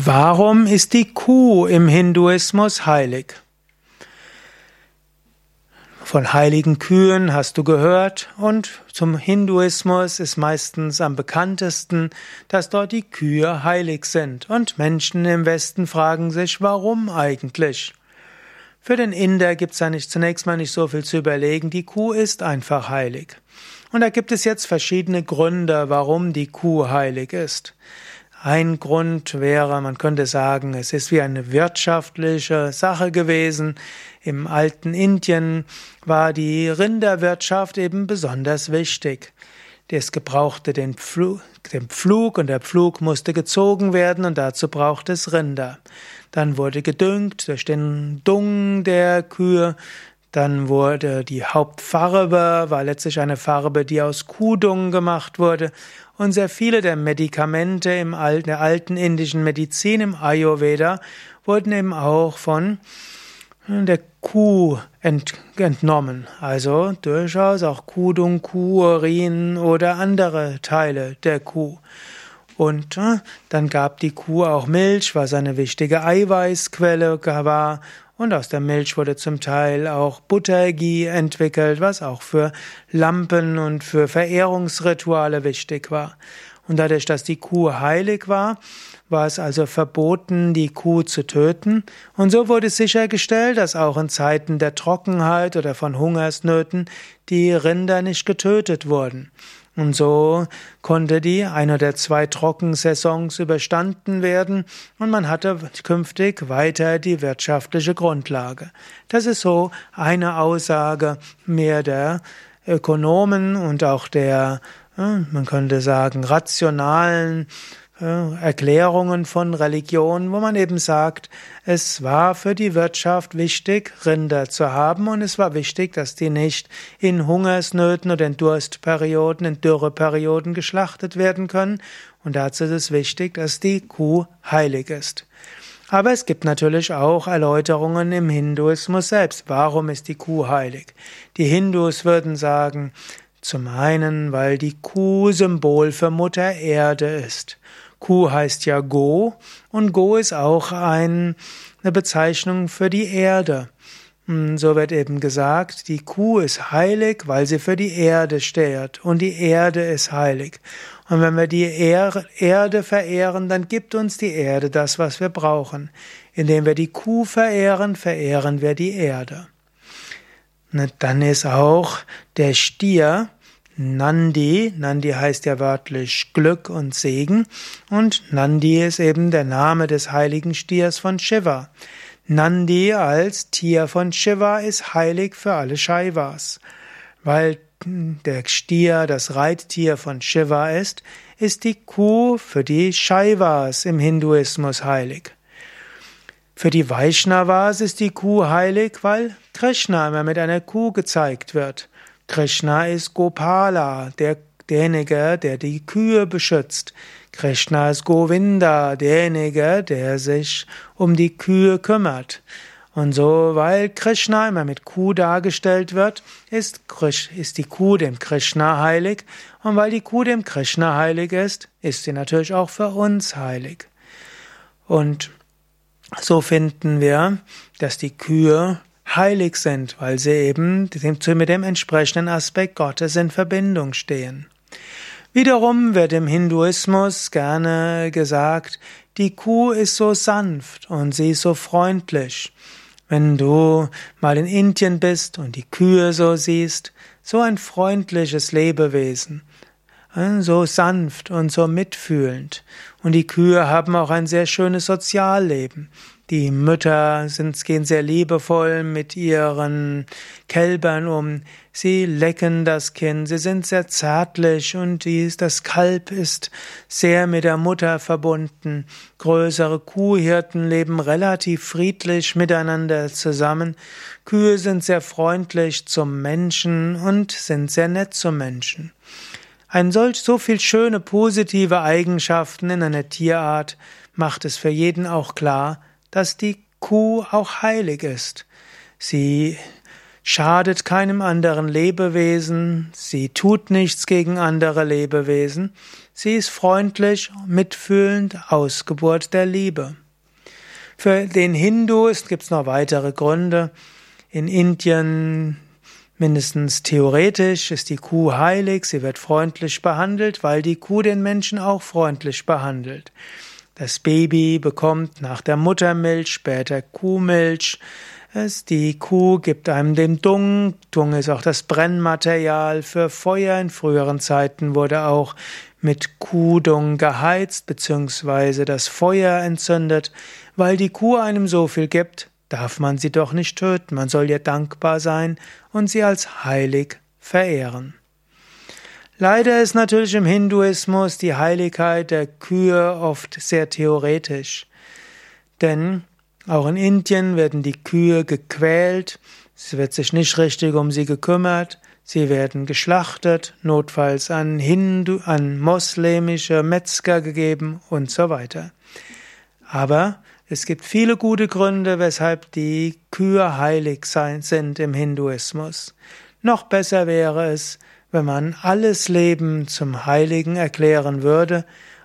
Warum ist die Kuh im Hinduismus heilig? Von heiligen Kühen hast du gehört und zum Hinduismus ist meistens am bekanntesten, dass dort die Kühe heilig sind und Menschen im Westen fragen sich, warum eigentlich? Für den Inder gibt es nicht zunächst mal nicht so viel zu überlegen, die Kuh ist einfach heilig. Und da gibt es jetzt verschiedene Gründe, warum die Kuh heilig ist. Ein Grund wäre, man könnte sagen, es ist wie eine wirtschaftliche Sache gewesen. Im alten Indien war die Rinderwirtschaft eben besonders wichtig. Es gebrauchte den Pflug, den Pflug und der Pflug musste gezogen werden und dazu brauchte es Rinder. Dann wurde gedüngt durch den Dung der Kühe. Dann wurde die Hauptfarbe, war letztlich eine Farbe, die aus Kuhdung gemacht wurde. Und sehr viele der Medikamente im alten, der alten indischen Medizin, im Ayurveda, wurden eben auch von der Kuh ent, entnommen. Also durchaus auch Kudung, Kuhurin oder andere Teile der Kuh. Und äh, dann gab die Kuh auch Milch, was eine wichtige Eiweißquelle war. Und aus der Milch wurde zum Teil auch Buttergie entwickelt, was auch für Lampen und für Verehrungsrituale wichtig war. Und dadurch, dass die Kuh heilig war, war es also verboten, die Kuh zu töten. Und so wurde sichergestellt, dass auch in Zeiten der Trockenheit oder von Hungersnöten die Rinder nicht getötet wurden. Und so konnte die ein oder zwei Trockensaisons überstanden werden und man hatte künftig weiter die wirtschaftliche Grundlage. Das ist so eine Aussage mehr der Ökonomen und auch der, äh, man könnte sagen, rationalen Erklärungen von Religion, wo man eben sagt, es war für die Wirtschaft wichtig, Rinder zu haben und es war wichtig, dass die nicht in Hungersnöten oder in Durstperioden, in Dürreperioden geschlachtet werden können und dazu ist es wichtig, dass die Kuh heilig ist. Aber es gibt natürlich auch Erläuterungen im Hinduismus selbst. Warum ist die Kuh heilig? Die Hindus würden sagen, zum einen, weil die Kuh Symbol für Mutter Erde ist. Kuh heißt ja Go und Go ist auch ein, eine Bezeichnung für die Erde. Hm, so wird eben gesagt, die Kuh ist heilig, weil sie für die Erde steht und die Erde ist heilig. Und wenn wir die Erde verehren, dann gibt uns die Erde das, was wir brauchen. Indem wir die Kuh verehren, verehren wir die Erde. Dann ist auch der Stier Nandi. Nandi heißt ja wörtlich Glück und Segen. Und Nandi ist eben der Name des heiligen Stiers von Shiva. Nandi als Tier von Shiva ist heilig für alle Shaivas. Weil der Stier das Reittier von Shiva ist, ist die Kuh für die Shaivas im Hinduismus heilig. Für die Vaishnavas ist die Kuh heilig, weil Krishna immer mit einer Kuh gezeigt wird. Krishna ist Gopala, der, derjenige, der die Kühe beschützt. Krishna ist Govinda, derjenige, der sich um die Kühe kümmert. Und so, weil Krishna immer mit Kuh dargestellt wird, ist, ist die Kuh dem Krishna heilig. Und weil die Kuh dem Krishna heilig ist, ist sie natürlich auch für uns heilig. Und so finden wir, dass die Kühe heilig sind, weil sie eben mit dem entsprechenden Aspekt Gottes in Verbindung stehen. Wiederum wird im Hinduismus gerne gesagt, die Kuh ist so sanft und sie ist so freundlich. Wenn du mal in Indien bist und die Kühe so siehst, so ein freundliches Lebewesen, äh, so sanft und so mitfühlend. Und die Kühe haben auch ein sehr schönes Sozialleben. Die Mütter sind, gehen sehr liebevoll mit ihren Kälbern um. Sie lecken das Kind. Sie sind sehr zärtlich und dies, das Kalb ist sehr mit der Mutter verbunden. Größere Kuhhirten leben relativ friedlich miteinander zusammen. Kühe sind sehr freundlich zum Menschen und sind sehr nett zum Menschen. Ein solch so viel schöne positive Eigenschaften in einer Tierart macht es für jeden auch klar, dass die Kuh auch heilig ist. Sie schadet keinem anderen Lebewesen, sie tut nichts gegen andere Lebewesen, sie ist freundlich, mitfühlend, Ausgeburt der Liebe. Für den Hindu gibt es noch weitere Gründe. In Indien Mindestens theoretisch ist die Kuh heilig, sie wird freundlich behandelt, weil die Kuh den Menschen auch freundlich behandelt. Das Baby bekommt nach der Muttermilch später Kuhmilch. Die Kuh gibt einem den Dung. Dung ist auch das Brennmaterial für Feuer. In früheren Zeiten wurde auch mit Kuhdung geheizt bzw. das Feuer entzündet. Weil die Kuh einem so viel gibt, darf man sie doch nicht töten. Man soll ihr dankbar sein und sie als heilig verehren. Leider ist natürlich im Hinduismus die Heiligkeit der Kühe oft sehr theoretisch. Denn auch in Indien werden die Kühe gequält, es wird sich nicht richtig um sie gekümmert, sie werden geschlachtet, notfalls an Hindu, an moslemische Metzger gegeben und so weiter. Aber es gibt viele gute Gründe, weshalb die Kühe heilig sein, sind im Hinduismus. Noch besser wäre es, wenn man alles Leben zum Heiligen erklären würde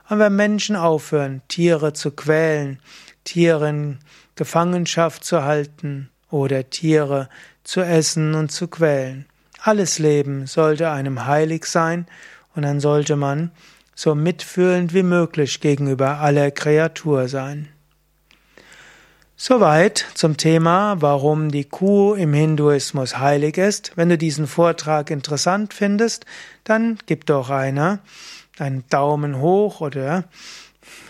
und wenn Menschen aufhören, Tiere zu quälen, Tiere in Gefangenschaft zu halten oder Tiere zu essen und zu quälen. Alles Leben sollte einem heilig sein und dann sollte man so mitfühlend wie möglich gegenüber aller Kreatur sein. Soweit zum Thema, warum die Kuh im Hinduismus heilig ist. Wenn du diesen Vortrag interessant findest, dann gib doch einer einen Daumen hoch oder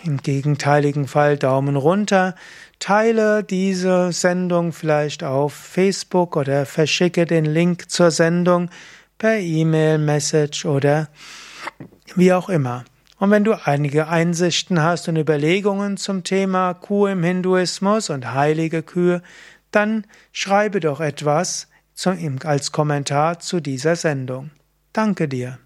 im gegenteiligen Fall Daumen runter. Teile diese Sendung vielleicht auf Facebook oder verschicke den Link zur Sendung per E-Mail, Message oder wie auch immer. Und wenn du einige Einsichten hast und Überlegungen zum Thema Kuh im Hinduismus und heilige Kühe, dann schreibe doch etwas als Kommentar zu dieser Sendung. Danke dir.